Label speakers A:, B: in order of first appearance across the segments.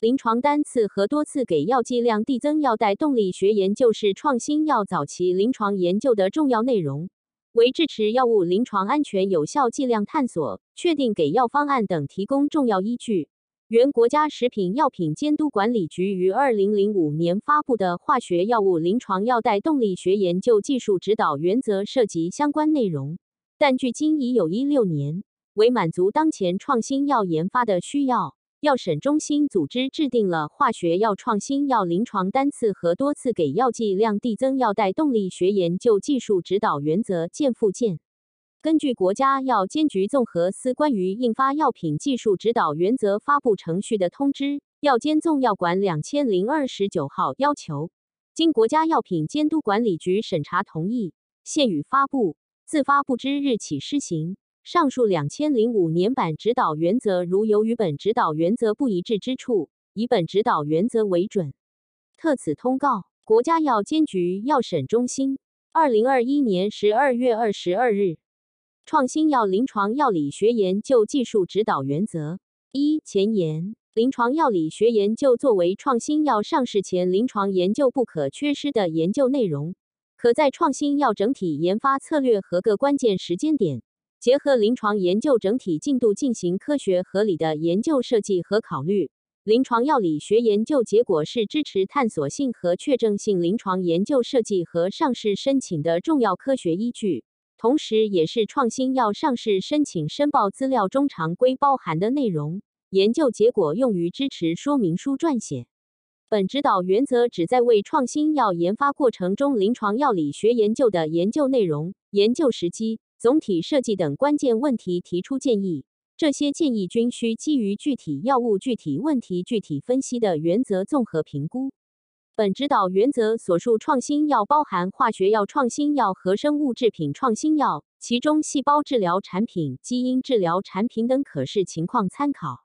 A: 临床单次和多次给药剂量递增药代动力学研究是创新药早期临床研究的重要内容，为支持药物临床安全有效剂量探索、确定给药方案等提供重要依据。原国家食品药品监督管理局于二零零五年发布的《化学药物临床药代动力学研究技术指导原则》涉及相关内容，但距今已有一六年，为满足当前创新药研发的需要。药审中心组织制定了《化学药创新药临床单次和多次给药剂量递增药代动力学研究技术指导原则》见附件。根据国家药监局综合司关于印发药品技术指导原则发布程序的通知《药监纵药管两千零二十九号》要求，经国家药品监督管理局审查同意，现予发布，自发布之日起施行。上述两千零五年版指导原则，如有与本指导原则不一致之处，以本指导原则为准。特此通告：国家药监局药审中心，二零二一年十二月二十二日。创新药临床药理学研究技术指导原则一前言：临床药理学研究作为创新药上市前临床研究不可缺失的研究内容，可在创新药整体研发策略和各关键时间点。结合临床研究整体进度进行科学合理的研究设计和考虑。临床药理学研究结果是支持探索性和确证性临床研究设计和上市申请的重要科学依据，同时也是创新药上市申请申报资料中常规包含的内容。研究结果用于支持说明书撰写。本指导原则旨在为创新药研发过程中临床药理学研究的研究内容、研究时机。总体设计等关键问题提出建议，这些建议均需基于具体药物、具体问题具体分析的原则综合评估。本指导原则所述创新药包含化学药创新药和生物制品创新药，其中细胞治疗产品、基因治疗产品等可视情况参考。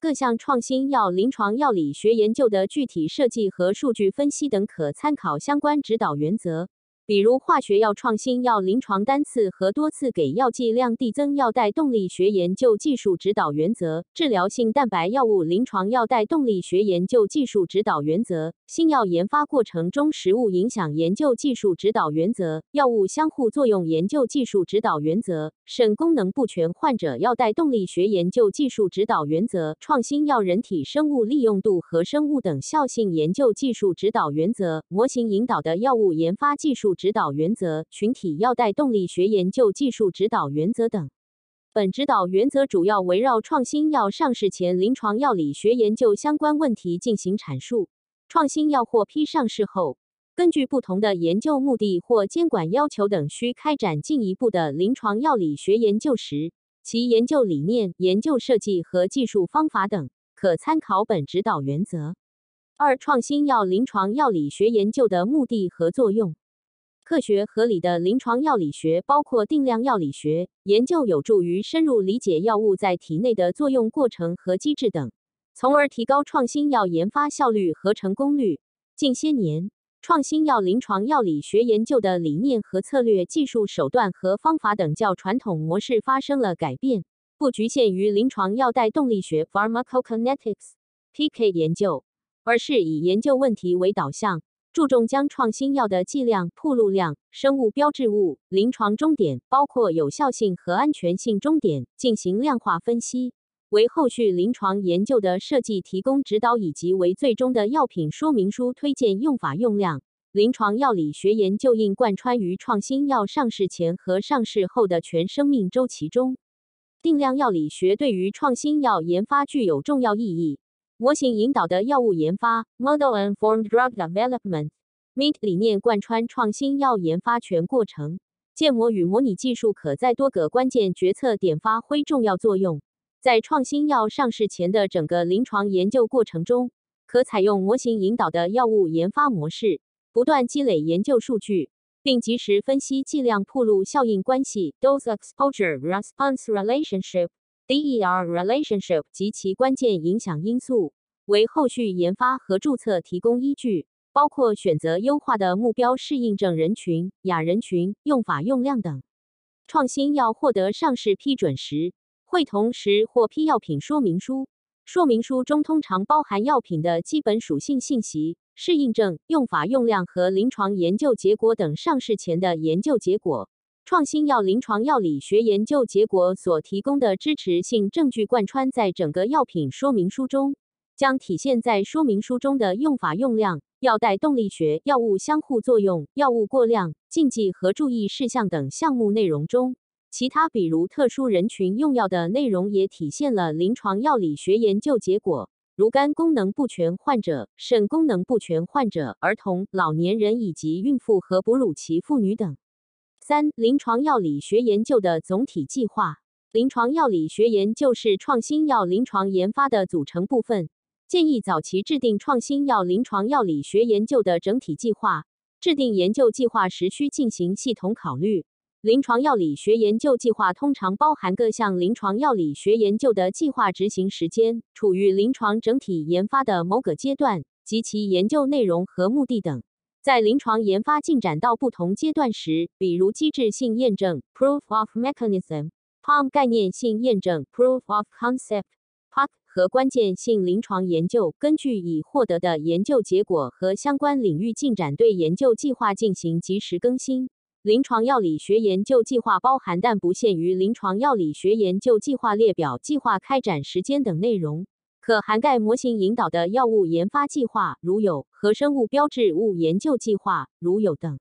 A: 各项创新药临床药理学研究的具体设计和数据分析等可参考相关指导原则。比如化学药创新药临床单次和多次给药剂量递增药代动力学研究技术指导原则、治疗性蛋白药物临床药代动力学研究技术指导原则、新药研发过程中食物影响研究技术指导原则、药物相互作用研究技术指导原则、肾功能不全患者药代动力学研究技术指导原则、创新药人体生物利用度和生物等效性研究技术指导原则、模型引导的药物研发技术。指导原则、群体药代动力学研究技术指导原则等。本指导原则主要围绕创新药上市前临床药理学研究相关问题进行阐述。创新药获批上市后，根据不同的研究目的或监管要求等，需开展进一步的临床药理学研究时，其研究理念、研究设计和技术方法等，可参考本指导原则。二、创新药临床药理学研究的目的和作用。科学合理的临床药理学包括定量药理学研究，有助于深入理解药物在体内的作用过程和机制等，从而提高创新药研发效率和成功率。近些年，创新药临床药理学研究的理念和策略、技术手段和方法等较传统模式发生了改变，不局限于临床药代动力学 （pharmacokinetics，PK） 研究，而是以研究问题为导向。注重将创新药的剂量、铺路量、生物标志物、临床终点，包括有效性和安全性终点进行量化分析，为后续临床研究的设计提供指导，以及为最终的药品说明书推荐用法用量。临床药理学研究应贯穿于创新药上市前和上市后的全生命周期中。定量药理学对于创新药研发具有重要意义。模型引导的药物研发 （Model-informed drug development，MID） 理念贯穿创新药研发全过程。建模与模拟技术可在多个关键决策点发挥重要作用。在创新药上市前的整个临床研究过程中，可采用模型引导的药物研发模式，不断积累研究数据，并及时分析剂量铺路效应关系 （Dose Exposure Response Relationship）。DER relationship 及其关键影响因素，为后续研发和注册提供依据，包括选择优化的目标适应症人群、亚人群、用法用量等。创新药获得上市批准时，会同时获批药品说明书，说明书中通常包含药品的基本属性信息、适应症、用法用量和临床研究结果等上市前的研究结果。创新药临床药理学研究结果所提供的支持性证据贯穿在整个药品说明书中，将体现在说明书中的用法用量、药代动力学、药物相互作用、药物过量、禁忌和注意事项等项目内容中。其他比如特殊人群用药的内容也体现了临床药理学研究结果，如肝功能不全患者、肾功能不全患者、儿童、老年人以及孕妇和哺乳期妇女等。三、临床药理学研究的总体计划。临床药理学研究是创新药临床研发的组成部分。建议早期制定创新药临床药理学研究的整体计划。制定研究计划时需进行系统考虑。临床药理学研究计划通常包含各项临床药理学研究的计划执行时间、处于临床整体研发的某个阶段及其研究内容和目的等。在临床研发进展到不同阶段时，比如机制性验证 （Proof of Mechanism）、POM 概念性验证 （Proof of Concept）、POC 和关键性临床研究，根据已获得的研究结果和相关领域进展，对研究计划进行及时更新。临床药理学研究计划包含但不限于临床药理学研究计划列表、计划开展时间等内容。可涵盖模型引导的药物研发计划，如有；和生物标志物研究计划，如有等。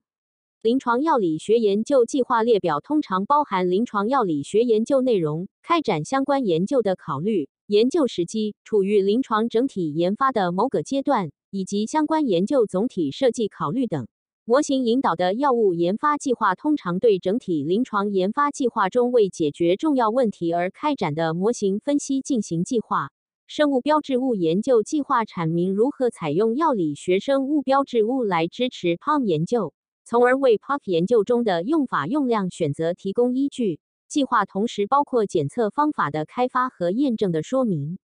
A: 临床药理学研究计划列表通常包含临床药理学研究内容、开展相关研究的考虑、研究时机、处于临床整体研发的某个阶段，以及相关研究总体设计考虑等。模型引导的药物研发计划通常对整体临床研发计划中为解决重要问题而开展的模型分析进行计划。生物标志物研究计划阐明如何采用药理学生物标志物来支持 POM 研究，从而为 POC 研究中的用法用量选择提供依据。计划同时包括检测方法的开发和验证的说明。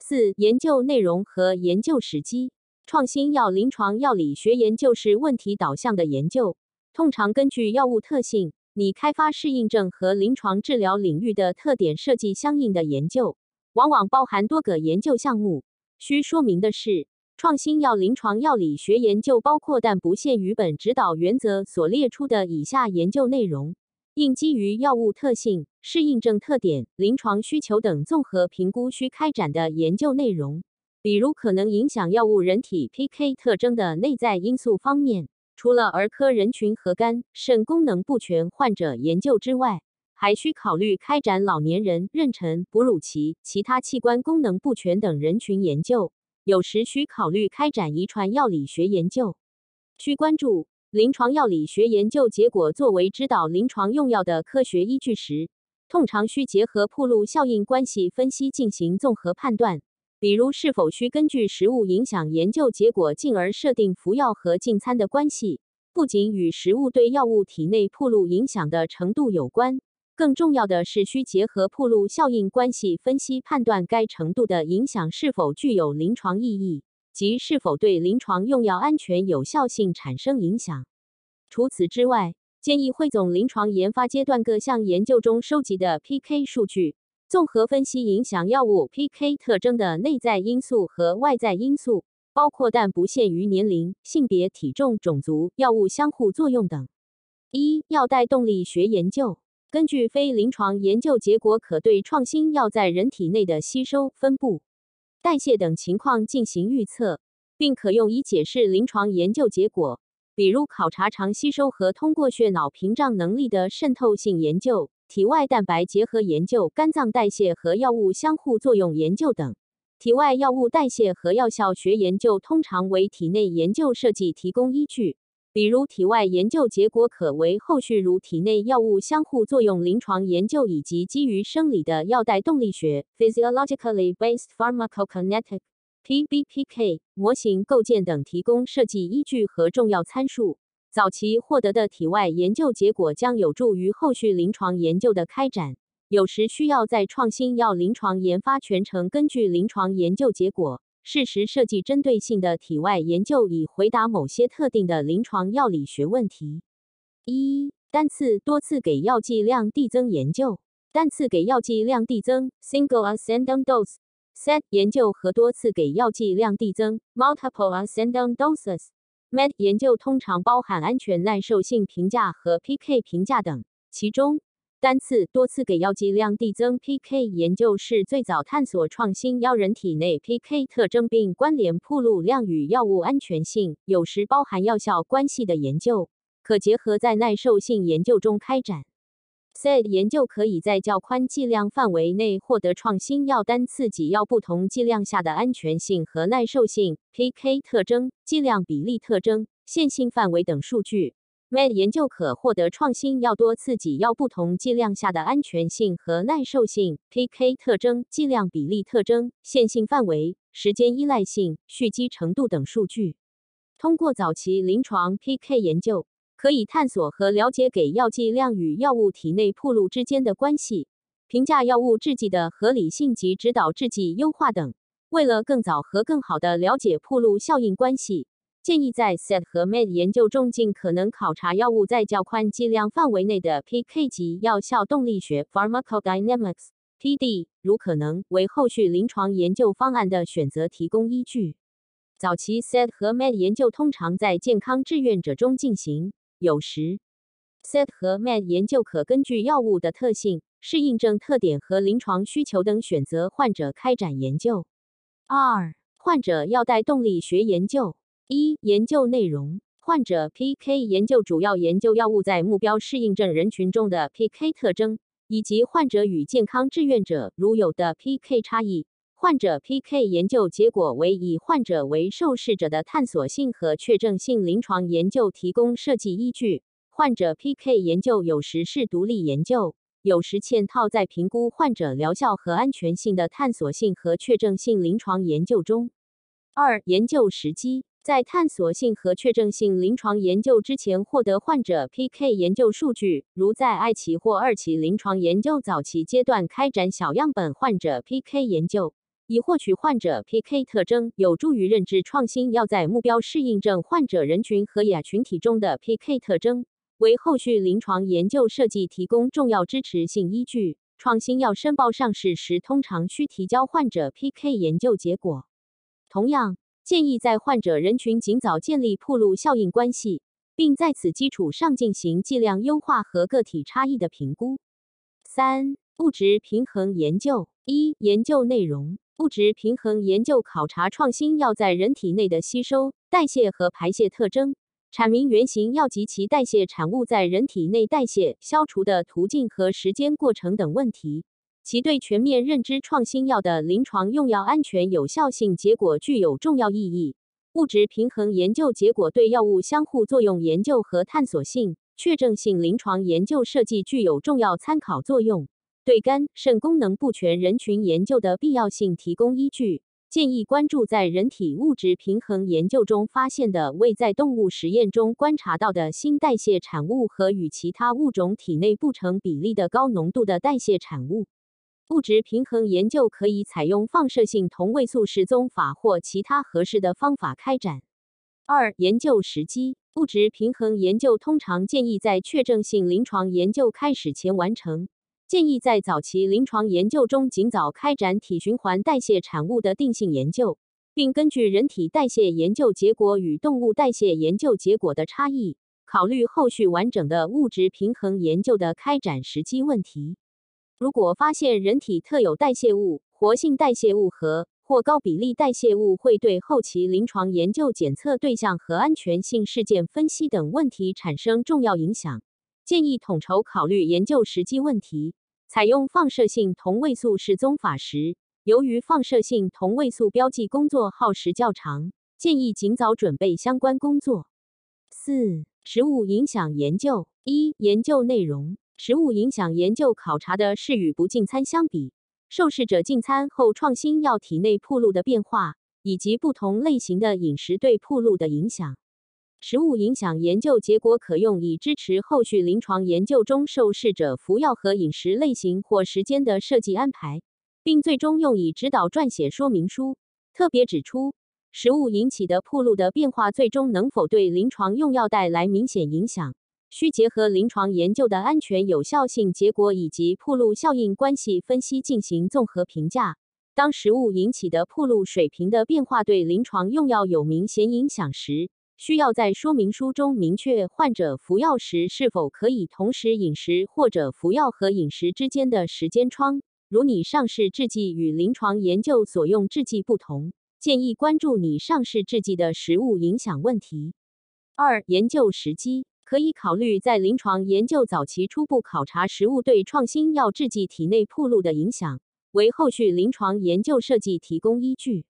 A: 四、研究内容和研究时机。创新药临床药理学研究是问题导向的研究，通常根据药物特性、拟开发适应症和临床治疗领域的特点设计相应的研究。往往包含多个研究项目。需说明的是，创新药临床药理学研究包括但不限于本指导原则所列出的以下研究内容：应基于药物特性、适应症特点、临床需求等综合评估需开展的研究内容。比如，可能影响药物人体 PK 特征的内在因素方面，除了儿科人群和肝肾功能不全患者研究之外。还需考虑开展老年人、妊娠、哺乳期、其他器官功能不全等人群研究，有时需考虑开展遗传药理学研究。需关注临床药理学研究结果作为指导临床用药的科学依据时，通常需结合铺路效应关系分析进行综合判断，比如是否需根据食物影响研究结果，进而设定服药和进餐的关系，不仅与食物对药物体内铺路影响的程度有关。更重要的是，需结合铺路效应关系分析，判断该程度的影响是否具有临床意义，及是否对临床用药安全有效性产生影响。除此之外，建议汇总临床研发阶段各项研究中收集的 PK 数据，综合分析影响药物 PK 特征的内在因素和外在因素，包括但不限于年龄、性别、体重、种族、药物相互作用等。一、药代动力学研究。根据非临床研究结果，可对创新药在人体内的吸收、分布、代谢等情况进行预测，并可用以解释临床研究结果，比如考察肠吸收和通过血脑屏障能力的渗透性研究、体外蛋白结合研究、肝脏代谢和药物相互作用研究等。体外药物代谢和药效学研究通常为体内研究设计提供依据。比如，体外研究结果可为后续如体内药物相互作用临床研究，以及基于生理的药代动力学 （physiologically based pharmacokinetic, PBPK） 模型构建等提供设计依据和重要参数。早期获得的体外研究结果将有助于后续临床研究的开展。有时需要在创新药临床研发全程根据临床研究结果。适时设计针对性的体外研究，以回答某些特定的临床药理学问题。一、单次、多次给药剂量递增研究。单次给药剂量递增 （Single Ascending Dose） set） 研究和多次给药剂量递增 （multiple ascending doses）。MET 研究通常包含安全耐受性评价和 PK 评价等，其中单次、多次给药剂量递增 PK 研究是最早探索创新药人体内 PK 特征并关联铺路量与药物安全性，有时包含药效关系的研究，可结合在耐受性研究中开展。SAID 研究可以在较宽剂量范围内获得创新药单次给药不同剂量下的安全性和耐受性、PK 特征、剂量比例特征、线性范围等数据。MED 研究可获得创新药多次给药不同剂量下的安全性和耐受性、PK 特征、剂量比例特征、线性范围、时间依赖性、蓄积程度等数据。通过早期临床 PK 研究。可以探索和了解给药剂量与药物体内铺路之间的关系，评价药物制剂的合理性及指导制剂优化等。为了更早和更好地了解铺路效应关系，建议在 SET 和 MED 研究中尽可能考察药物在较宽剂量范围内的 PK 级药效动力学 （Pharmacodynamics，PD），如可能为后续临床研究方案的选择提供依据。早期 SET 和 MED 研究通常在健康志愿者中进行。有时，SET 和 MED 研究可根据药物的特性、适应症特点和临床需求等选择患者开展研究。二、患者药代动力学研究。一、研究内容：患者 PK 研究主要研究药物在目标适应症人群中的 PK 特征，以及患者与健康志愿者如有的 PK 差异。患者 PK 研究结果为以患者为受试者的探索性和确证性临床研究提供设计依据。患者 PK 研究有时是独立研究，有时嵌套在评估患者疗效和安全性的探索性和确证性临床研究中。二、研究时机在探索性和确证性临床研究之前获得患者 PK 研究数据，如在二期或二期临床研究早期阶段开展小样本患者 PK 研究。以获取患者 PK 特征，有助于认知创新药在目标适应症患者人群和亚群体中的 PK 特征，为后续临床研究设计提供重要支持性依据。创新药申报上市时，通常需提交患者 PK 研究结果。同样，建议在患者人群尽早建立铺路效应关系，并在此基础上进行剂量优化和个体差异的评估。三、物质平衡研究一研究内容。物质平衡研究考察创新药在人体内的吸收、代谢和排泄特征，阐明原型药及其代谢产物在人体内代谢、消除的途径和时间过程等问题。其对全面认知创新药的临床用药安全有效性结果具有重要意义。物质平衡研究结果对药物相互作用研究和探索性、确证性临床研究设计具有重要参考作用。对肝肾功能不全人群研究的必要性提供依据，建议关注在人体物质平衡研究中发现的未在动物实验中观察到的新代谢产物和与其他物种体内不成比例的高浓度的代谢产物。物质平衡研究可以采用放射性同位素示踪法或其他合适的方法开展。二、研究时机：物质平衡研究通常建议在确证性临床研究开始前完成。建议在早期临床研究中尽早开展体循环代谢产物的定性研究，并根据人体代谢研究结果与动物代谢研究结果的差异，考虑后续完整的物质平衡研究的开展时机问题。如果发现人体特有代谢物、活性代谢物和或高比例代谢物会对后期临床研究检测对象和安全性事件分析等问题产生重要影响。建议统筹考虑研究时机问题。采用放射性同位素示踪法时，由于放射性同位素标记工作耗时较长，建议尽早准备相关工作。四、食物影响研究一研究内容：食物影响研究考察的是与不进餐相比，受试者进餐后创新药体内铺路的变化，以及不同类型的饮食对铺路的影响。食物影响研究结果可用以支持后续临床研究中受试者服药和饮食类型或时间的设计安排，并最终用以指导撰写说明书。特别指出，食物引起的铺路的变化最终能否对临床用药带来明显影响，需结合临床研究的安全有效性结果以及铺路效应关系分析进行综合评价。当食物引起的铺路水平的变化对临床用药有明显影响时，需要在说明书中明确患者服药时是否可以同时饮食，或者服药和饮食之间的时间窗。如你上市制剂与临床研究所用制剂不同，建议关注你上市制剂的食物影响问题。二、研究时机可以考虑在临床研究早期初步考察食物对创新药制剂体内铺路的影响。为后续临床研究设计提供依据，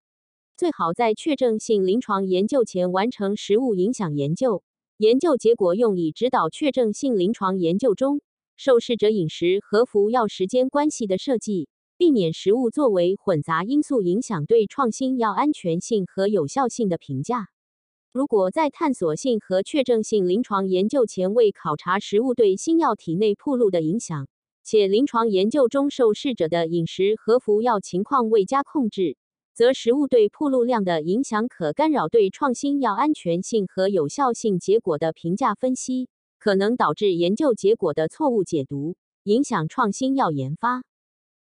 A: 最好在确证性临床研究前完成食物影响研究。研究结果用以指导确证性临床研究中受试者饮食和服药时间关系的设计，避免食物作为混杂因素影响对创新药安全性和有效性的评价。如果在探索性和确证性临床研究前未考察食物对新药体内铺路的影响，且临床研究中受试者的饮食和服药情况未加控制，则食物对铺路量的影响可干扰对创新药安全性和有效性结果的评价分析，可能导致研究结果的错误解读，影响创新药研发。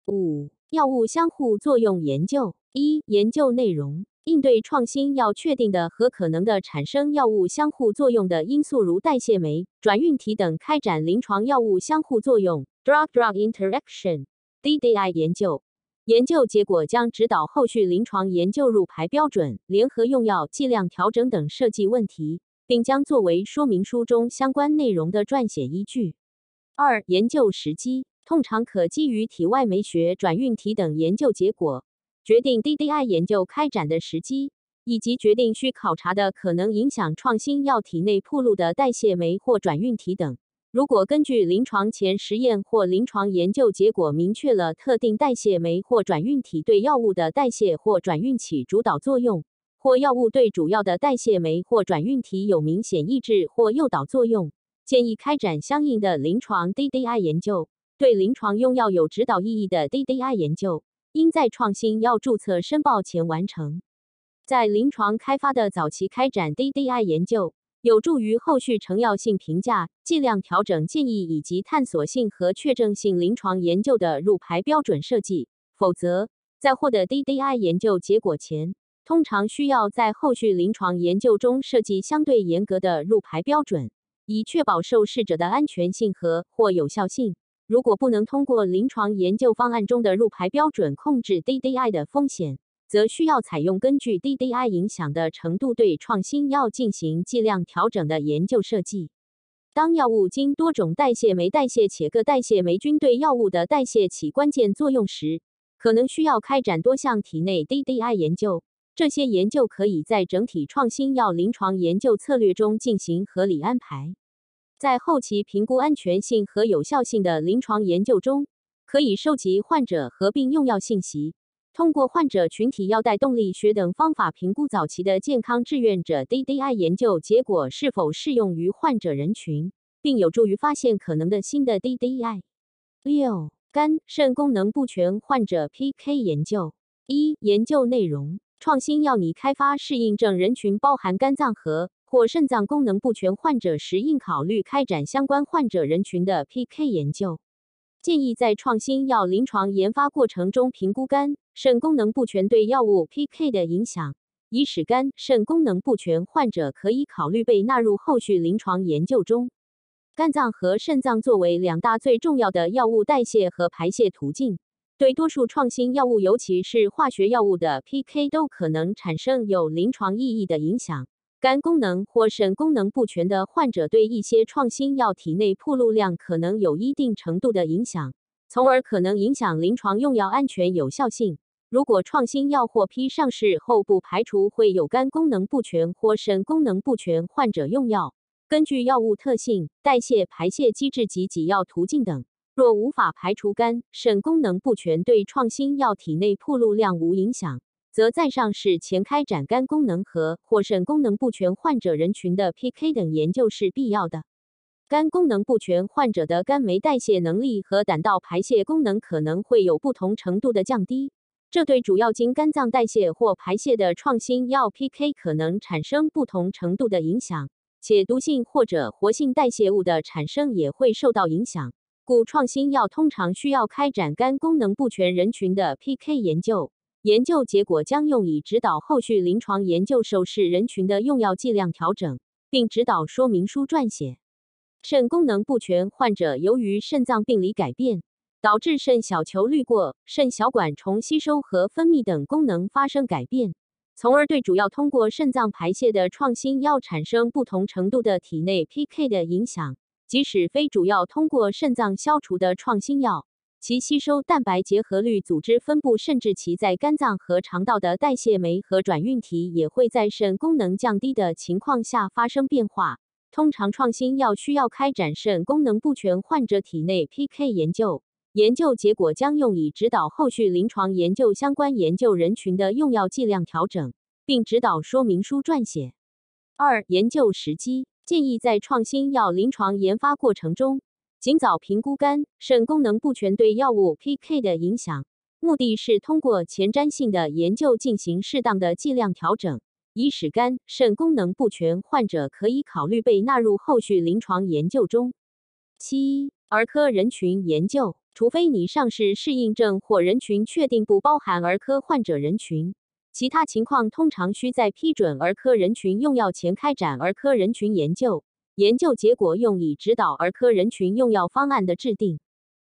A: 五、药物相互作用研究一、研究内容应对创新要确定的和可能的产生药物相互作用的因素，如代谢酶、转运体等，开展临床药物相互作用。Drug-drug interaction（DDI） 研究，研究结果将指导后续临床研究入排标准、联合用药剂量调整等设计问题，并将作为说明书中相关内容的撰写依据。二、研究时机通常可基于体外酶学、转运体等研究结果，决定 DDI 研究开展的时机，以及决定需考察的可能影响创新药体内铺路的代谢酶或转运体等。如果根据临床前实验或临床研究结果明确了特定代谢酶或转运体对药物的代谢或转运起主导作用，或药物对主要的代谢酶或转运体有明显抑制或诱导作用，建议开展相应的临床 DDI 研究。对临床用药有指导意义的 DDI 研究，应在创新药注册申报前完成。在临床开发的早期开展 DDI 研究。有助于后续成药性评价、剂量调整建议以及探索性和确证性临床研究的入排标准设计。否则，在获得 DDI 研究结果前，通常需要在后续临床研究中设计相对严格的入排标准，以确保受试者的安全性和或有效性。如果不能通过临床研究方案中的入排标准控制 DDI 的风险，则需要采用根据 DDI 影响的程度对创新药进行剂量调整的研究设计。当药物经多种代谢酶代谢且各代谢酶均对药物的代谢起关键作用时，可能需要开展多项体内 DDI 研究。这些研究可以在整体创新药临床研究策略中进行合理安排。在后期评估安全性和有效性的临床研究中，可以收集患者合并用药信息。通过患者群体药代动力学等方法评估早期的健康志愿者 DDI 研究结果是否适用于患者人群，并有助于发现可能的新的 DDI。六、肝肾功能不全患者 PK 研究。一、研究内容：创新药拟开发适应症人群包含肝脏和或肾脏功能不全患者时，应考虑开展相关患者人群的 PK 研究。建议在创新药临床研发过程中评估肝肾功能不全对药物 PK 的影响，以使肝肾功能不全患者可以考虑被纳入后续临床研究中。肝脏和肾脏作为两大最重要的药物代谢和排泄途径，对多数创新药物，尤其是化学药物的 PK 都可能产生有临床意义的影响。肝功能或肾功能不全的患者对一些创新药体内铺路量可能有一定程度的影响，从而可能影响临床用药安全有效性。如果创新药获批上市后，不排除会有肝功能不全或肾功能不全患者用药。根据药物特性、代谢、排泄机制及给药途径等，若无法排除肝肾功能不全对创新药体内铺路量无影响。则在上市前开展肝功能和或肾功能不全患者人群的 PK 等研究是必要的。肝功能不全患者的肝酶代谢能力和胆道排泄功能可能会有不同程度的降低，这对主要经肝脏代谢或排泄的创新药 PK 可能产生不同程度的影响，且毒性或者活性代谢物的产生也会受到影响。故创新药通常需要开展肝功能不全人群的 PK 研究。研究结果将用以指导后续临床研究受试人群的用药剂量调整，并指导说明书撰写。肾功能不全患者由于肾脏病理改变，导致肾小球滤过、肾小管重吸收和分泌等功能发生改变，从而对主要通过肾脏排泄的创新药产生不同程度的体内 PK 的影响。即使非主要通过肾脏消除的创新药。其吸收蛋白结合率、组织分布，甚至其在肝脏和肠道的代谢酶和转运体，也会在肾功能降低的情况下发生变化。通常，创新药需要开展肾功能不全患者体内 PK 研究，研究结果将用以指导后续临床研究相关研究人群的用药剂量调整，并指导说明书撰写。二、研究时机建议在创新药临床研发过程中。尽早评估肝肾功能不全对药物 PK 的影响，目的是通过前瞻性的研究进行适当的剂量调整，以使肝肾功能不全患者可以考虑被纳入后续临床研究中。七、儿科人群研究，除非你上市适应症或人群确定不包含儿科患者人群，其他情况通常需在批准儿科人群用药前开展儿科人群研究。研究结果用以指导儿科人群用药方案的制定。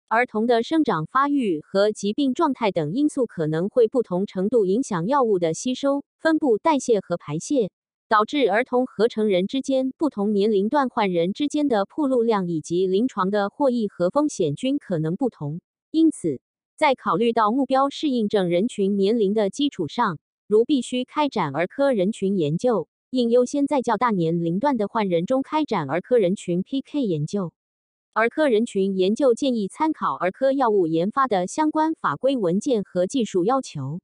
A: 儿童的生长发育和疾病状态等因素可能会不同程度影响药物的吸收、分布、代谢和排泄，导致儿童和成人之间、不同年龄段患人之间的铺路量以及临床的获益和风险均可能不同。因此，在考虑到目标适应症人群年龄的基础上，如必须开展儿科人群研究。应优先在较大年龄段的患人中开展儿科人群 PK 研究。儿科人群研究建议参考儿科药物研发的相关法规文件和技术要求。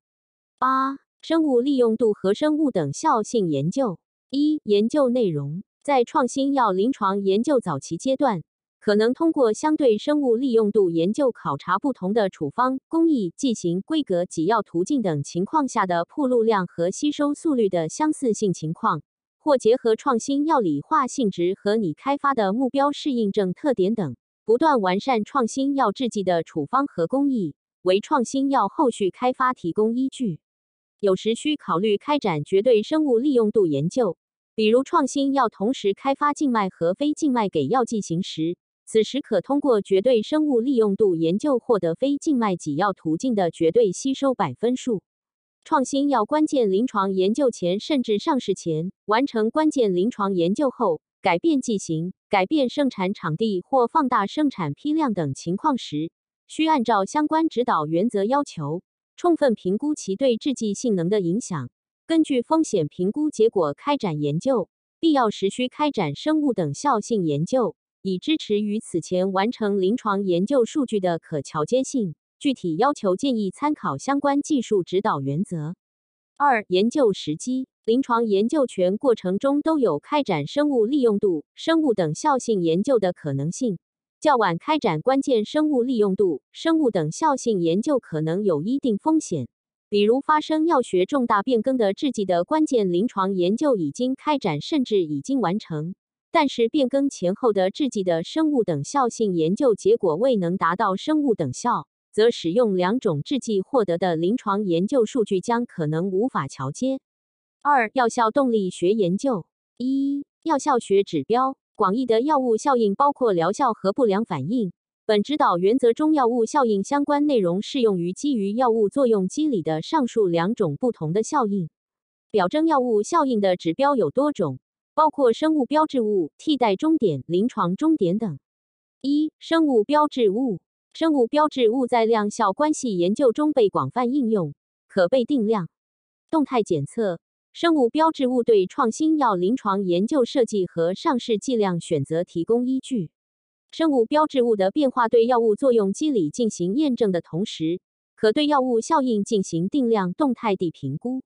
A: 八、生物利用度和生物等效性研究。一、研究内容在创新药临床研究早期阶段。可能通过相对生物利用度研究考察不同的处方工艺、剂型、规格、给药途径等情况下的铺路量和吸收速率的相似性情况，或结合创新药理化性质和你开发的目标适应症特点等，不断完善创新药制剂的处方和工艺，为创新药后续开发提供依据。有时需考虑开展绝对生物利用度研究，比如创新药同时开发静脉和非静脉给药剂型时。此时可通过绝对生物利用度研究获得非静脉给药途径的绝对吸收百分数。创新药关键临床研究前甚至上市前，完成关键临床研究后改变剂型、改变生产场地或放大生产批量等情况时，需按照相关指导原则要求，充分评估其对制剂性能的影响，根据风险评估结果开展研究，必要时需开展生物等效性研究。以支持与此前完成临床研究数据的可桥接性。具体要求建议参考相关技术指导原则。二、研究时机。临床研究全过程中都有开展生物利用度、生物等效性研究的可能性。较晚开展关键生物利用度、生物等效性研究可能有一定风险，比如发生药学重大变更的制剂的关键临床研究已经开展甚至已经完成。但是变更前后的制剂的生物等效性研究结果未能达到生物等效，则使用两种制剂获得的临床研究数据将可能无法桥接。二、药效动力学研究一、药效学指标广义的药物效应包括疗效和不良反应。本指导原则中药物效应相关内容适用于基于药物作用机理的上述两种不同的效应。表征药物效应的指标有多种。包括生物标志物、替代终点、临床终点等。一、生物标志物。生物标志物在量效关系研究中被广泛应用，可被定量。动态检测。生物标志物对创新药临床研究设计和上市剂量选择提供依据。生物标志物的变化对药物作用机理进行验证的同时，可对药物效应进行定量动态地评估。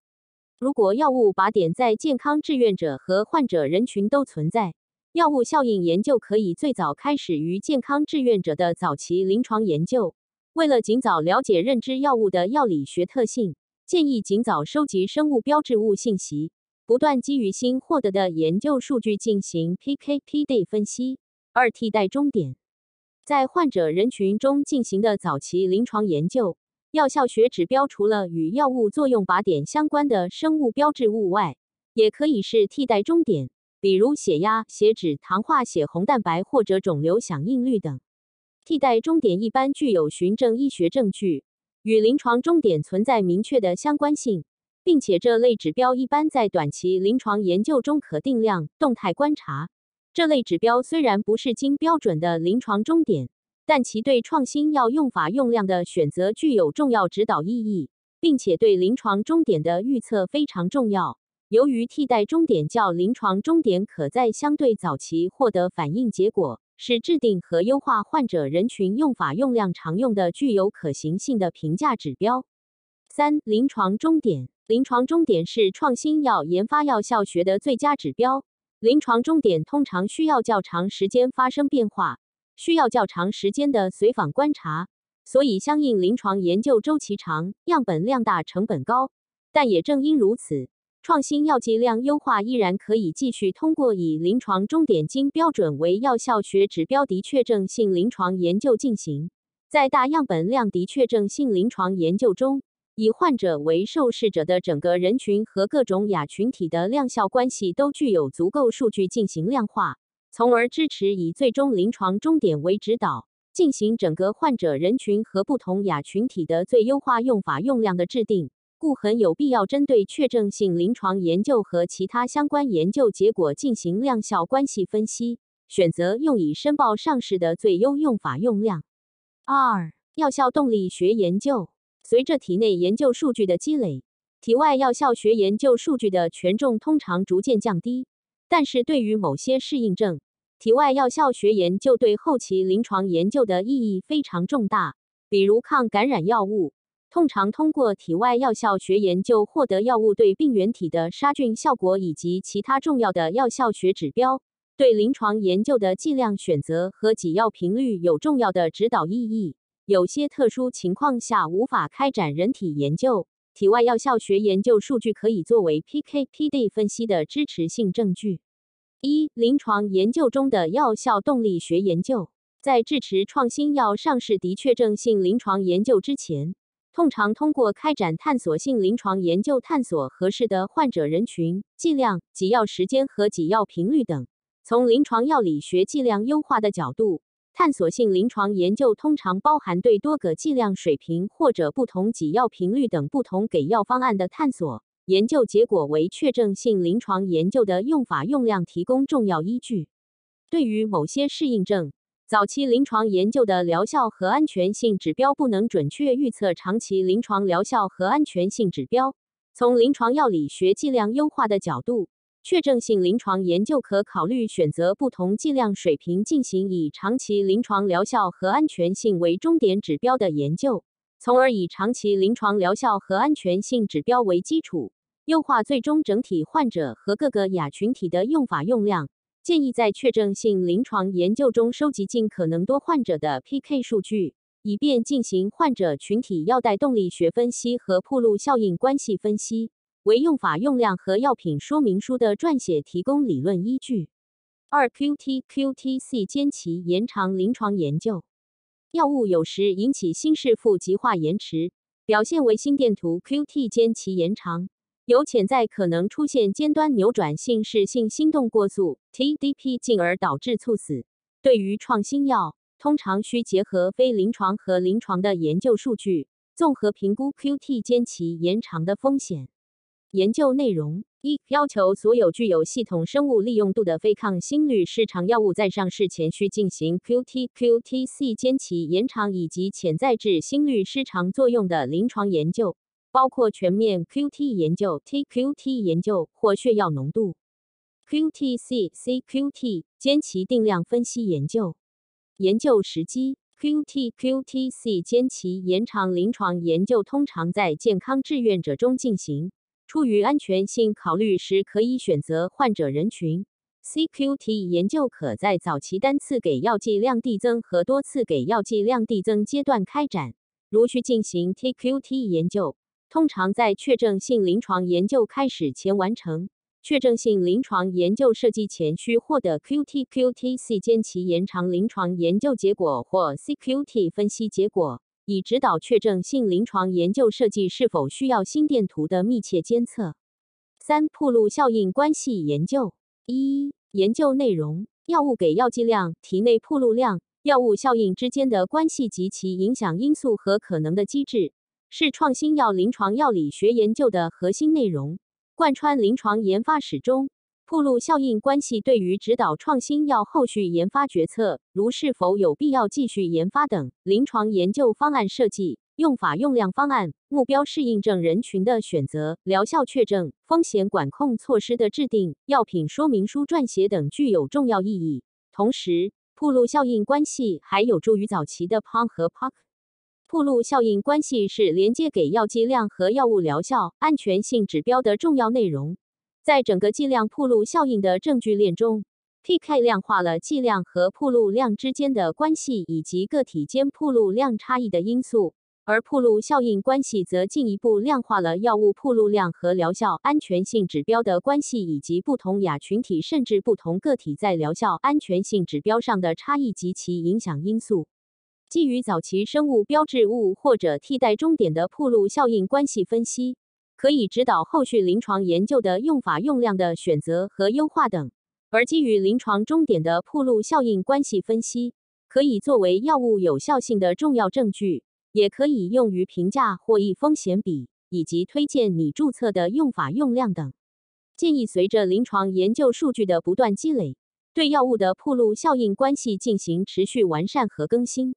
A: 如果药物靶点在健康志愿者和患者人群都存在，药物效应研究可以最早开始于健康志愿者的早期临床研究。为了尽早了解认知药物的药理学特性，建议尽早收集生物标志物信息，不断基于新获得的研究数据进行 PK/PD 分析。二、替代终点，在患者人群中进行的早期临床研究。药效学指标除了与药物作用靶点相关的生物标志物外，也可以是替代终点，比如血压、血脂、糖化血红蛋白或者肿瘤响应率等。替代终点一般具有循证医学证据，与临床终点存在明确的相关性，并且这类指标一般在短期临床研究中可定量动态观察。这类指标虽然不是经标准的临床终点。但其对创新药用法用量的选择具有重要指导意义，并且对临床终点的预测非常重要。由于替代终点较临床终点可在相对早期获得反应结果，是制定和优化患者人群用法用量常用的具有可行性的评价指标。三、临床终点。临床终点是创新药研发药效学的最佳指标。临床终点通常需要较长时间发生变化。需要较长时间的随访观察，所以相应临床研究周期长、样本量大、成本高。但也正因如此，创新药剂量优化依然可以继续通过以临床终点金标准为药效学指标的确证性临床研究进行。在大样本量的确证性临床研究中，以患者为受试者的整个人群和各种亚群体的量效关系都具有足够数据进行量化。从而支持以最终临床终点为指导，进行整个患者人群和不同亚群体的最优化用法用量的制定，故很有必要针对确证性临床研究和其他相关研究结果进行量效关系分析，选择用以申报上市的最优用法用量。二、药效动力学研究。随着体内研究数据的积累，体外药效学研究数据的权重通常逐渐降低。但是对于某些适应症，体外药效学研究对后期临床研究的意义非常重大。比如抗感染药物，通常通过体外药效学研究获得药物对病原体的杀菌效果以及其他重要的药效学指标，对临床研究的剂量选择和给药频率有重要的指导意义。有些特殊情况下无法开展人体研究。体外药效学研究数据可以作为 PK/PD 分析的支持性证据。一、临床研究中的药效动力学研究，在支持创新药上市的确证性临床研究之前，通常通过开展探索性临床研究，探索合适的患者人群、剂量、给药时间和给药频率等，从临床药理学剂量优化的角度。探索性临床研究通常包含对多个剂量水平或者不同给药频率等不同给药方案的探索，研究结果为确证性临床研究的用法用量提供重要依据。对于某些适应症，早期临床研究的疗效和安全性指标不能准确预测长期临床疗效和安全性指标。从临床药理学剂量优化的角度。确证性临床研究可考虑选择不同剂量水平进行以长期临床疗效和安全性为终点指标的研究，从而以长期临床疗效和安全性指标为基础，优化最终整体患者和各个亚群体的用法用量。建议在确证性临床研究中收集尽可能多患者的 PK 数据，以便进行患者群体药代动力学分析和铺路效应关系分析。为用法用量和药品说明书的撰写提供理论依据。二 QT QTC 间期延长临床研究，药物有时引起心室负极化延迟，表现为心电图 QT 间期延长，有潜在可能出现尖端扭转性室性心动过速 TDP，进而导致猝死。对于创新药，通常需结合非临床和临床的研究数据，综合评估 QT 间期延长的风险。研究内容一：要求所有具有系统生物利用度的非抗心律失常药物在上市前需进行 QT/QTc 间期延长以及潜在致心律失常作用的临床研究，包括全面 QT 研究、TQT 研究或血药浓度 QTc/CQT 间期定量分析研究。研究时机：QT/QTc 间期延长临床研究通常在健康志愿者中进行。出于安全性考虑时，可以选择患者人群。CQT 研究可在早期单次给药剂量递增和多次给药剂量递增阶段开展。如需进行 TQT 研究，通常在确证性临床研究开始前完成。确证性临床研究设计前需获得 QT/QTc 间期延长临床研究结果或 CQT 分析结果。以指导确证性临床研究设计是否需要心电图的密切监测。三、铺路效应关系研究。一、研究内容：药物给药剂量、体内铺路量、药物效应之间的关系及其影响因素和可能的机制，是创新药临床药理学研究的核心内容，贯穿临床研发始终。铺路效应关系对于指导创新药后续研发决策，如是否有必要继续研发等临床研究方案设计。用法用量方案、目标适应症人群的选择、疗效确证、风险管控措施的制定、药品说明书撰写等具有重要意义。同时，铺路效应关系还有助于早期的 PON 和 POC。铺路效应关系是连接给药剂量和药物疗效安全性指标的重要内容。在整个剂量铺路效应的证据链中，PK 量化了剂量和铺路量之间的关系以及个体间铺路量差异的因素。而铺路效应关系则进一步量化了药物铺路量和疗效安全性指标的关系，以及不同亚群体甚至不同个体在疗效安全性指标上的差异及其影响因素。基于早期生物标志物或者替代终点的铺路效应关系分析，可以指导后续临床研究的用法用量的选择和优化等。而基于临床终点的铺路效应关系分析，可以作为药物有效性的重要证据。也可以用于评价获益风险比，以及推荐你注册的用法用量等。建议随着临床研究数据的不断积累，对药物的铺路效应关系进行持续完善和更新。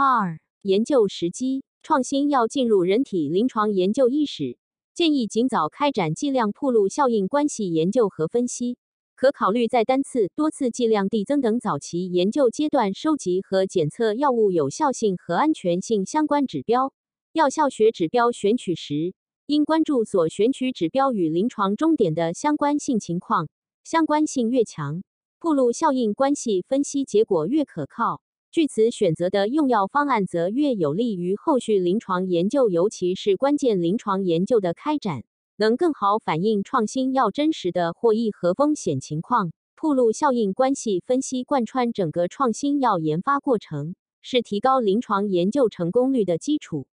A: 二、研究时机：创新药进入人体临床研究伊始，建议尽早开展剂量铺路效应关系研究和分析。可考虑在单次、多次剂量递增等早期研究阶段收集和检测药物有效性和安全性相关指标。药效学指标选取时，应关注所选取指标与临床终点的相关性情况。相关性越强，铺路效应关系分析结果越可靠，据此选择的用药方案则越有利于后续临床研究，尤其是关键临床研究的开展。能更好反映创新药真实的获益和风险情况。铺路效应关系分析贯穿整个创新药研发过程，是提高临床研究成功率的基础。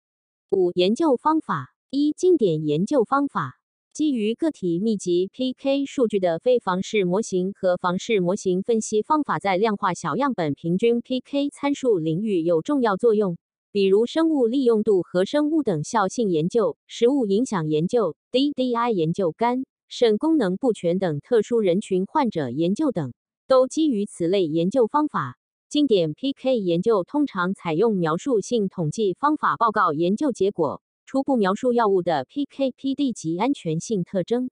A: 五、研究方法一、经典研究方法，基于个体密集 PK 数据的非房式模型和房式模型分析方法，在量化小样本平均 PK 参数领域有重要作用。比如生物利用度和生物等效性研究、食物影响研究、DDI 研究、肝肾功能不全等特殊人群患者研究等，都基于此类研究方法。经典 PK 研究通常采用描述性统计方法报告研究结果，初步描述药物的 PK/PD 及安全性特征。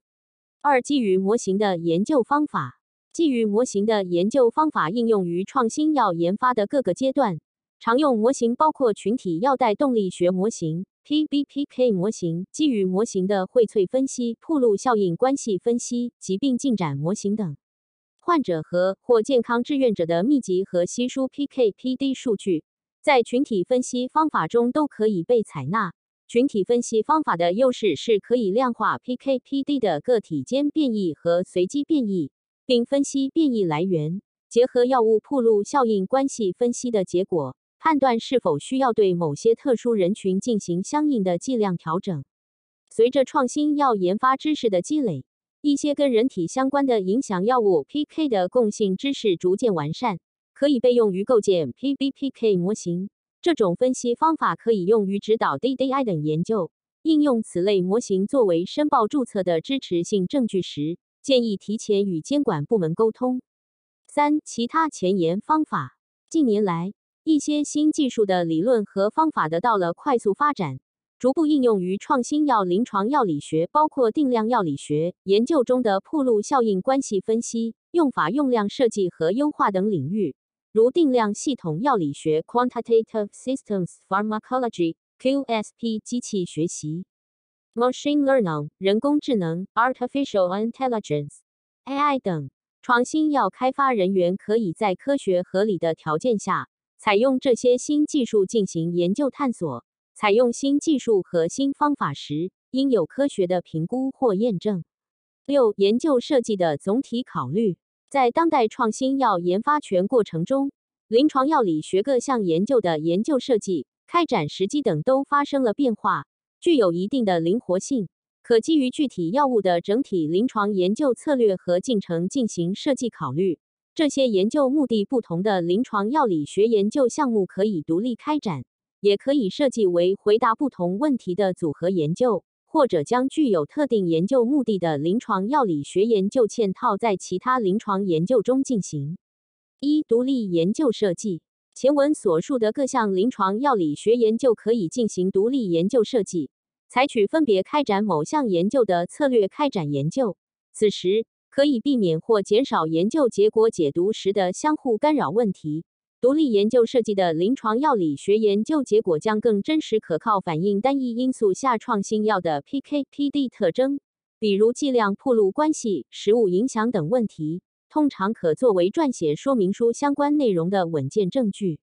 A: 二、基于模型的研究方法，基于模型的研究方法应用于创新药研发的各个阶段。常用模型包括群体药代动力学模型、PBPK 模型、基于模型的荟萃分析、铺路效应关系分析、疾病进展模型等。患者和或健康志愿者的密集和稀疏 PK/PD 数据，在群体分析方法中都可以被采纳。群体分析方法的优势是可以量化 PK/PD 的个体间变异和随机变异，并分析变异来源，结合药物铺路效应关系分析的结果。判断是否需要对某些特殊人群进行相应的剂量调整。随着创新药研发知识的积累，一些跟人体相关的影响药物 PK 的共性知识逐渐完善，可以被用于构建 PBPK 模型。这种分析方法可以用于指导 DDI 等研究。应用此类模型作为申报注册的支持性证据时，建议提前与监管部门沟通。三、其他前沿方法。近年来，一些新技术的理论和方法得到了快速发展，逐步应用于创新药临床药理学，包括定量药理学研究中的铺路效应关系分析、用法用量设计和优化等领域，如定量系统药理学 （Quantitative Systems Pharmacology，QSP）、机器学习 （Machine Learning，人工智能 （Artificial Intelligence，AI） 等。创新药开发人员可以在科学合理的条件下。采用这些新技术进行研究探索。采用新技术和新方法时，应有科学的评估或验证。六、研究设计的总体考虑。在当代创新药研发全过程中，临床药理学各项研究的研究设计开展时机等都发生了变化，具有一定的灵活性，可基于具体药物的整体临床研究策略和进程进行设计考虑。这些研究目的不同的临床药理学研究项目可以独立开展，也可以设计为回答不同问题的组合研究，或者将具有特定研究目的的临床药理学研究嵌套在其他临床研究中进行。一、独立研究设计。前文所述的各项临床药理学研究可以进行独立研究设计，采取分别开展某项研究的策略开展研究。此时。可以避免或减少研究结果解读时的相互干扰问题。独立研究设计的临床药理学研究结果将更真实可靠反映单一因素下创新药的 PK/PD 特征，比如剂量、铺路关系、食物影响等问题，通常可作为撰写说明书相关内容的稳健证据。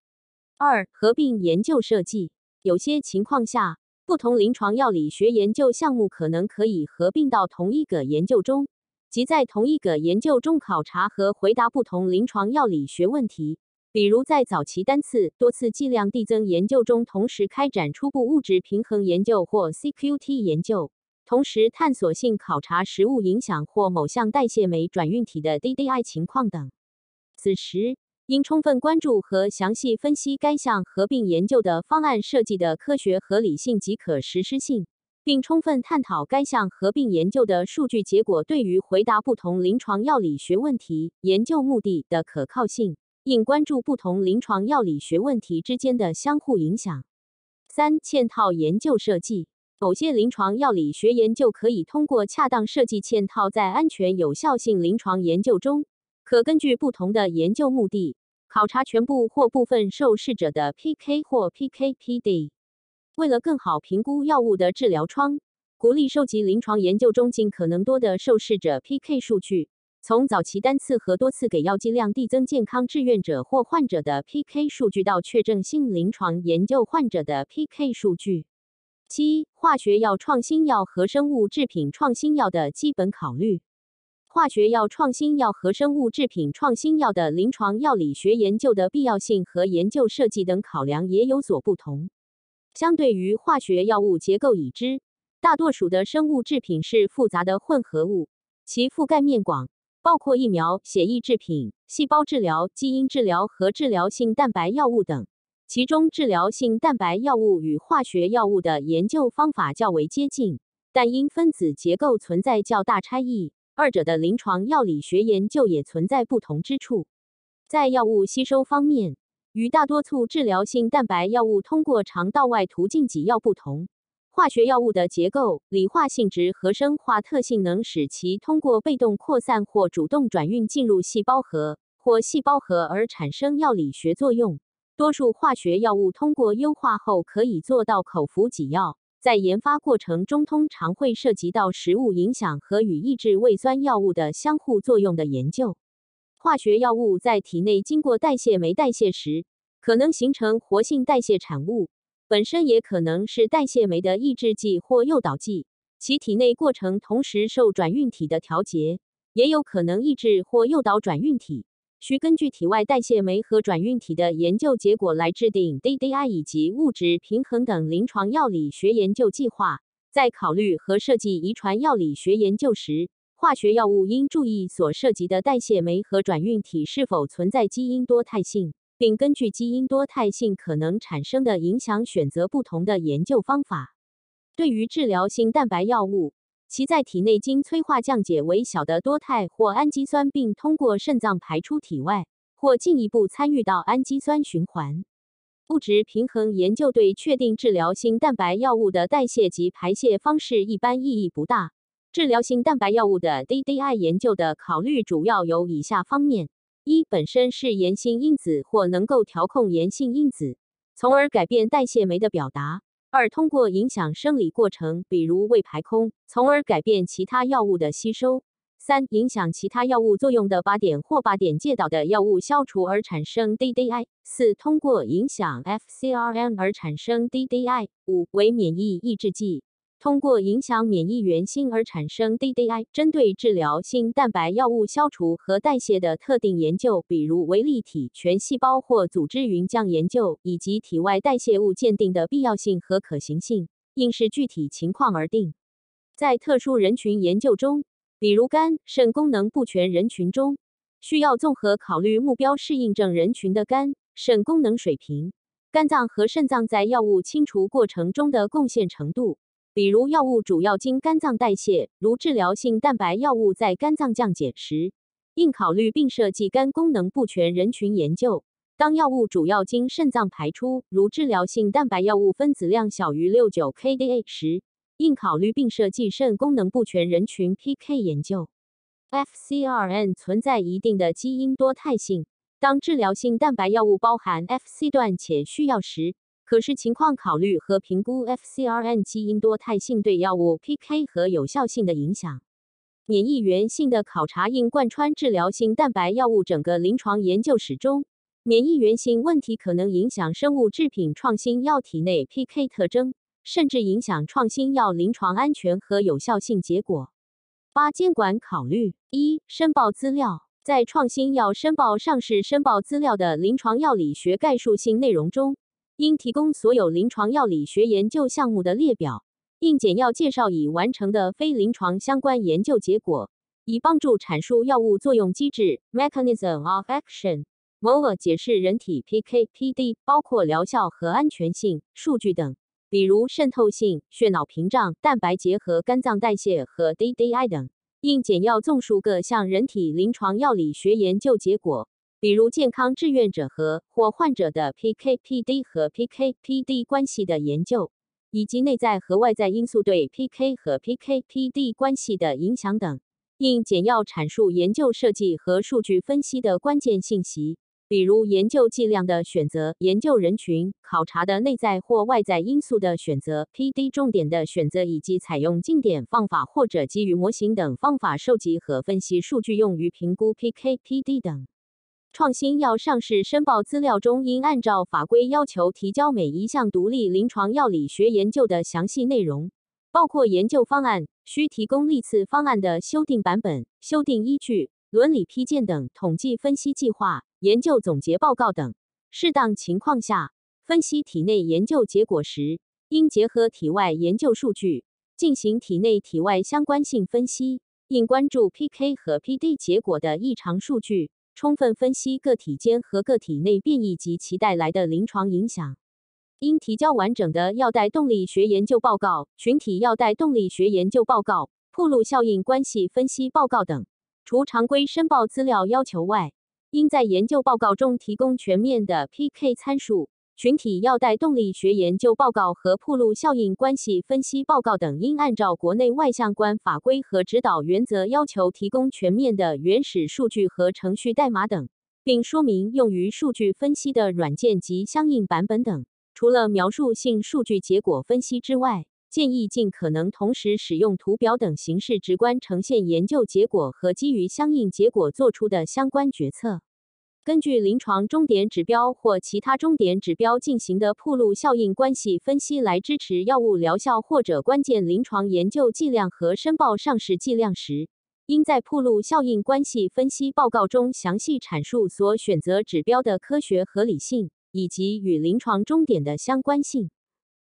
A: 二、合并研究设计。有些情况下，不同临床药理学研究项目可能可以合并到同一个研究中。即在同一个研究中考察和回答不同临床药理学问题，比如在早期单次、多次剂量递增研究中同时开展初步物质平衡研究或 CQT 研究，同时探索性考察食物影响或某项代谢酶转运体的 DDI 情况等。此时应充分关注和详细分析该项合并研究的方案设计的科学合理性及可实施性。并充分探讨该项合并研究的数据结果对于回答不同临床药理学问题研究目的的可靠性，应关注不同临床药理学问题之间的相互影响。三、嵌套研究设计。某些临床药理学研究可以通过恰当设计嵌套在安全有效性临床研究中，可根据不同的研究目的，考察全部或部分受试者的 PK 或 PK/PD。为了更好评估药物的治疗窗，鼓励收集临床研究中尽可能多的受试者 PK 数据，从早期单次和多次给药剂量递增健康志愿者或患者的 PK 数据到确证性临床研究患者的 PK 数据。七、化学药创新药和生物制品创新药的基本考虑。化学药创新药和生物制品创新药的临床药理学研究的必要性和研究设计等考量也有所不同。相对于化学药物结构已知，大多数的生物制品是复杂的混合物，其覆盖面广，包括疫苗、血液制品、细胞治疗、基因治疗和治疗性蛋白药物等。其中，治疗性蛋白药物与化学药物的研究方法较为接近，但因分子结构存在较大差异，二者的临床药理学研究也存在不同之处。在药物吸收方面，与大多数治疗性蛋白药物通过肠道外途径给药不同，化学药物的结构、理化性质和生化特性能使其通过被动扩散或主动转运进入细胞核或细胞核而产生药理学作用。多数化学药物通过优化后可以做到口服给药，在研发过程中通常会涉及到食物影响和与抑制胃酸药物的相互作用的研究。化学药物在体内经过代谢酶代谢时，可能形成活性代谢产物，本身也可能是代谢酶的抑制剂或诱导剂。其体内过程同时受转运体的调节，也有可能抑制或诱导转运体。需根据体外代谢酶和转运体的研究结果来制定 DDI 以及物质平衡等临床药理学研究计划。在考虑和设计遗传药理学研究时，化学药物应注意所涉及的代谢酶和转运体是否存在基因多态性，并根据基因多态性可能产生的影响选择不同的研究方法。对于治疗性蛋白药物，其在体内经催化降解为小的多肽或氨基酸，并通过肾脏排出体外，或进一步参与到氨基酸循环。物质平衡研究对确定治疗性蛋白药物的代谢及排泄方式一般意义不大。治疗性蛋白药物的 DDI 研究的考虑主要有以下方面：一、本身是炎性因子或能够调控炎性因子，从而改变代谢酶的表达；二、通过影响生理过程，比如胃排空，从而改变其他药物的吸收；三、影响其他药物作用的靶点或靶点介导的药物消除而产生 DDI；四、通过影响 FcRn 而产生 DDI；五、为免疫抑制剂。通过影响免疫原性而产生 DDI，针对治疗性蛋白药物消除和代谢的特定研究，比如微粒体、全细胞或组织云浆研究，以及体外代谢物鉴定的必要性和可行性，应视具体情况而定。在特殊人群研究中，比如肝肾功能不全人群中，需要综合考虑目标适应症人群的肝肾功能水平、肝脏和肾脏在药物清除过程中的贡献程度。比如药物主要经肝脏代谢，如治疗性蛋白药物在肝脏降解时，应考虑并设计肝功能不全人群研究。当药物主要经肾脏排出，如治疗性蛋白药物分子量小于六九 kDa 时，应考虑并设计肾功能不全人群 PK 研究。FcRn 存在一定的基因多态性，当治疗性蛋白药物包含 Fc 段且需要时。可视情况考虑和评估 FcRn 基因多态性对药物 PK 和有效性的影响。免疫原性的考察应贯穿治疗性蛋白药物整个临床研究史中。免疫原性问题可能影响生物制品创新药体内 PK 特征，甚至影响创新药临床安全和有效性结果。八、监管考虑：一、申报资料。在创新药申报上市申报资料的临床药理学概述性内容中。应提供所有临床药理学研究项目的列表，应简要介绍已完成的非临床相关研究结果，以帮助阐述药物作用机制 （mechanism of action）。某个解释人体 PK/PD，包括疗效和安全性数据等，比如渗透性、血脑屏障、蛋白结合、肝脏代谢和 DDI 等。应简要综述各项人体临床药理学研究结果。比如健康志愿者和或患者的 PK/PD 和 PK/PD 关系的研究，以及内在和外在因素对 PK 和 PK/PD 关系的影响等，应简要阐述研究设计和数据分析的关键信息，比如研究剂量的选择、研究人群考察的内在或外在因素的选择、PD 重点的选择，以及采用经典方法或者基于模型等方法收集和分析数据用于评估 PK/PD 等。创新药上市申报资料中，应按照法规要求提交每一项独立临床药理学研究的详细内容，包括研究方案，需提供历次方案的修订版本、修订依据、伦理批件等统计分析计划、研究总结报告等。适当情况下，分析体内研究结果时，应结合体外研究数据进行体内体外相关性分析，应关注 PK 和 PD 结果的异常数据。充分分析个体间和个体内变异及其带来的临床影响。应提交完整的药代动力学研究报告、群体药代动力学研究报告、铺路效应关系分析报告等。除常规申报资料要求外，应在研究报告中提供全面的 PK 参数。群体药代动力学研究报告和铺路效应关系分析报告等，应按照国内外相关法规和指导原则要求提供全面的原始数据和程序代码等，并说明用于数据分析的软件及相应版本等。除了描述性数据结果分析之外，建议尽可能同时使用图表等形式直观呈现研究结果和基于相应结果做出的相关决策。根据临床终点指标或其他终点指标进行的铺路效应关系分析来支持药物疗效或者关键临床研究剂量和申报上市剂量时，应在铺路效应关系分析报告中详细阐述所选择指标的科学合理性以及与临床终点的相关性。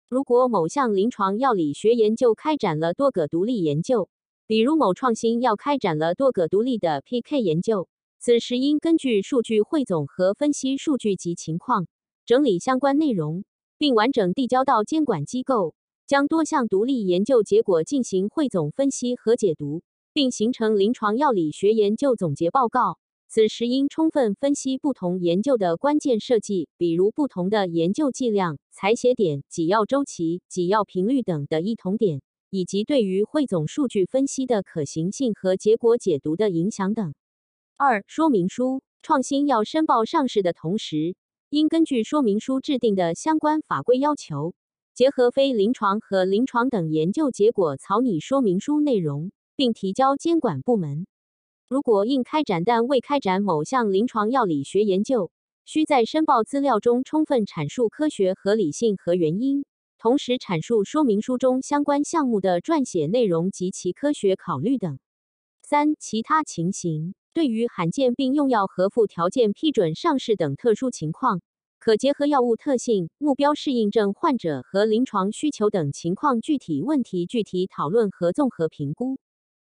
A: 如果某项临床药理学研究开展了多个独立研究，比如某创新药开展了多个独立的 PK 研究。此时应根据数据汇总和分析数据及情况，整理相关内容，并完整递交到监管机构，将多项独立研究结果进行汇总分析和解读，并形成临床药理学研究总结报告。此时应充分分析不同研究的关键设计，比如不同的研究剂量、采血点、给药周期、给药频率等的异同点，以及对于汇总数据分析的可行性和结果解读的影响等。二、说明书创新药申报上市的同时，应根据说明书制定的相关法规要求，结合非临床和临床等研究结果草拟说明书内容，并提交监管部门。如果应开展但未开展某项临床药理学研究，需在申报资料中充分阐述科学合理性和原因。同时阐述说明书中相关项目的撰写内容及其科学考虑等。三、其他情形，对于罕见病用药合附条件批准上市等特殊情况，可结合药物特性、目标适应症患者和临床需求等情况具体问题具体讨论和综合评估。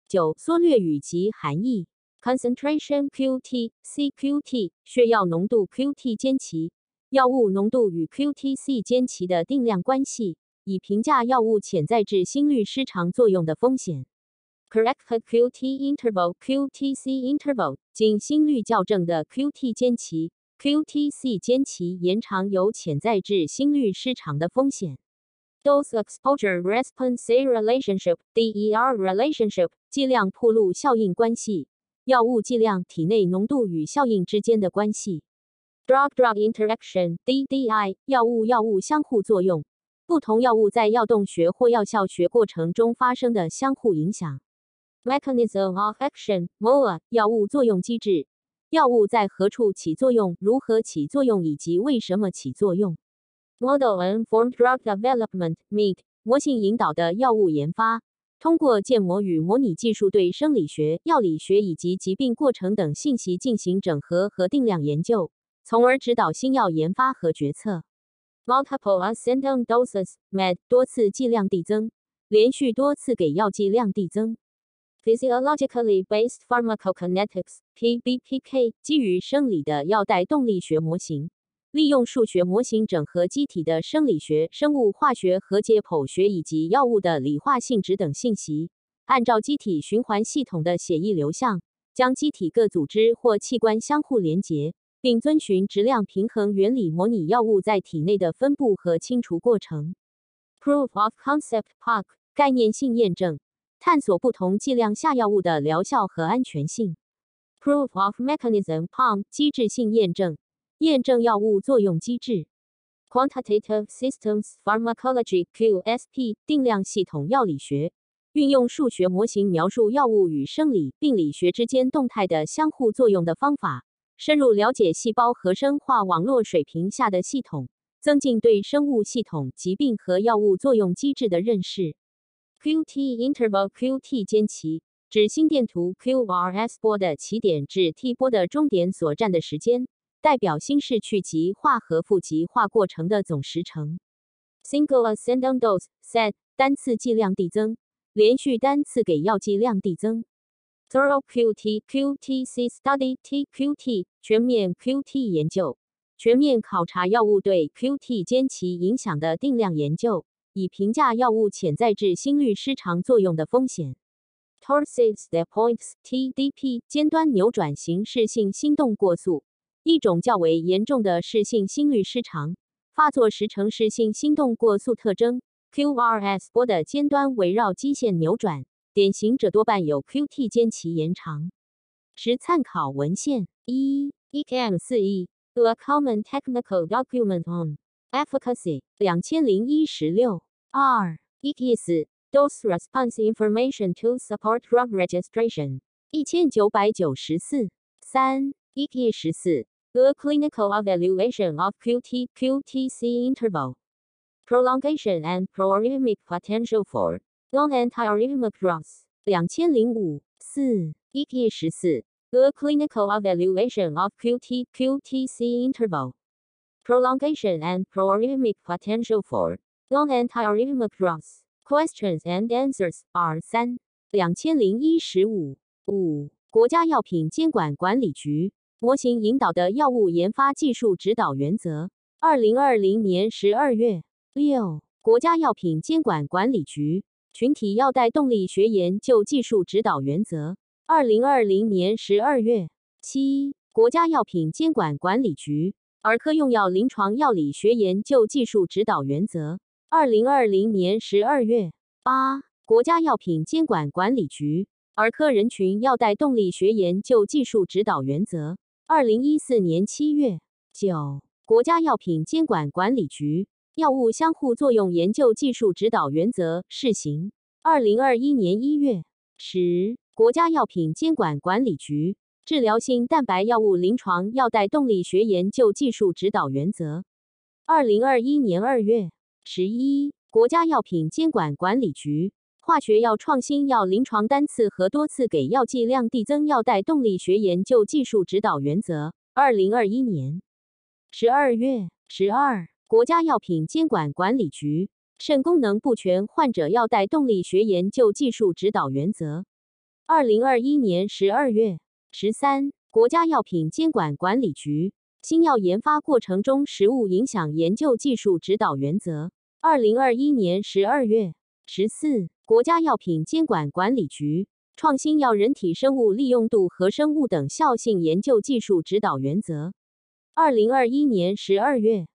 A: 九、缩略语及含义。concentration QT CQT 血药浓度 QT 间期药物浓度与 QTc 间期的定量关系，以评价药物潜在致心律失常作用的风险。Correct QT interval QTc interval 经心率校正的 QT 间期 QTc 间期延长有潜在致心律失常的风险。dose exposure response relationship DER relationship 剂量铺路效应关系。药物剂量、体内浓度与效应之间的关系；drug-drug interaction（DDI） 药物药物相互作用，不同药物在药动学或药效学过程中发生的相互影响；mechanism of action（MOA） 药物作用机制，药物在何处起作用、如何起作用以及为什么起作用；model-informed drug development（MID） 模型引导的药物研发。通过建模与模拟技术，对生理学、药理学以及疾病过程等信息进行整合和定量研究，从而指导新药研发和决策。Multiple ascending doses（MED） 多次剂量递增，连续多次给药剂量递增。Physiologically based pharmacokinetics（PBPK） 基于生理的药代动力学模型。利用数学模型整合机体的生理学、生物化学和解剖学以及药物的理化性质等信息，按照机体循环系统的血液流向，将机体各组织或器官相互连接，并遵循质量平衡原理模拟药物在体内的分布和清除过程。Proof of concept (POC) 概念性验证，探索不同剂量下药物的疗效和安全性。Proof of mechanism (POM) 机制性验证。验证药物作用机制，Quantitative Systems Pharmacology (QSP) 定量系统药理学，运用数学模型描述药物与生理病理学之间动态的相互作用的方法，深入了解细胞和生化网络水平下的系统，增进对生物系统、疾病和药物作用机制的认识。QT Interval QT 间期指心电图 QRS 波的起点至 T 波的终点所占的时间。代表心室去极化和负极化过程的总时程。Single ascending dose set 单次剂量递增，连续单次给药剂量递增。Thorough QT QTc study TQT 全面 QT 研究，全面考察药物对 QT 间期影响的定量研究，以评价药物潜在致心律失常作用的风险。Torsades step points TDP 尖端扭转型室性心动过速。一种较为严重的是性心律失常，发作时呈室性心动过速特征。QRS 波的尖端围绕基线扭转，典型者多半有 QT 间期延长。持参考文献：一 EKM 四 E，A Common Technical Document on Efficacy，两千零一十六。二 EKS Dose Response Information to Support Drug Registration，一千九百九十四。三 EK 十四。The clinical evaluation of QT QTC interval prolongation and proarrhythmic potential for non-antiarrhythmic drugs 两千零五四 EP 十四 The clinical evaluation of QT QTC interval prolongation and proarrhythmic potential for long antiarrhythmic drugs. questions and answers R 三两千零一十五。五国家药品监管管理局。模型引导的药物研发技术指导原则，二零二零年十二月。六，国家药品监管管理局。群体药代动力学研究技术指导原则，二零二零年十二月。七，国家药品监管管理局。儿科用药临床药理学研究技术指导原则，二零二零年十二月八，国家药品监管管理局儿科人群药代动力学研究技术指导原则。二零一四年七月九，国家药品监管管理局药物相互作用研究技术指导原则试行。二零二一年一月十，国家药品监管管理局治疗性蛋白药物临床药代动力学研究技术指导原则。二零二一年二月十一，国家药品监管管理局化学药创新药临床单次和多次给药剂量递增药代动力学研究技术指导原则，二零二一年十二月十二，国家药品监管管理局肾功能不全患者药代动力学研究技术指导原则，二零二一年十二月十三，国家药品监管管理局新药研发过程中食物影响研究技术指导原则。二零二一年十二月十四，国家药品监管管理局创新药人体生物利用度和生物等效性研究技术指导原则。二零二一年十二月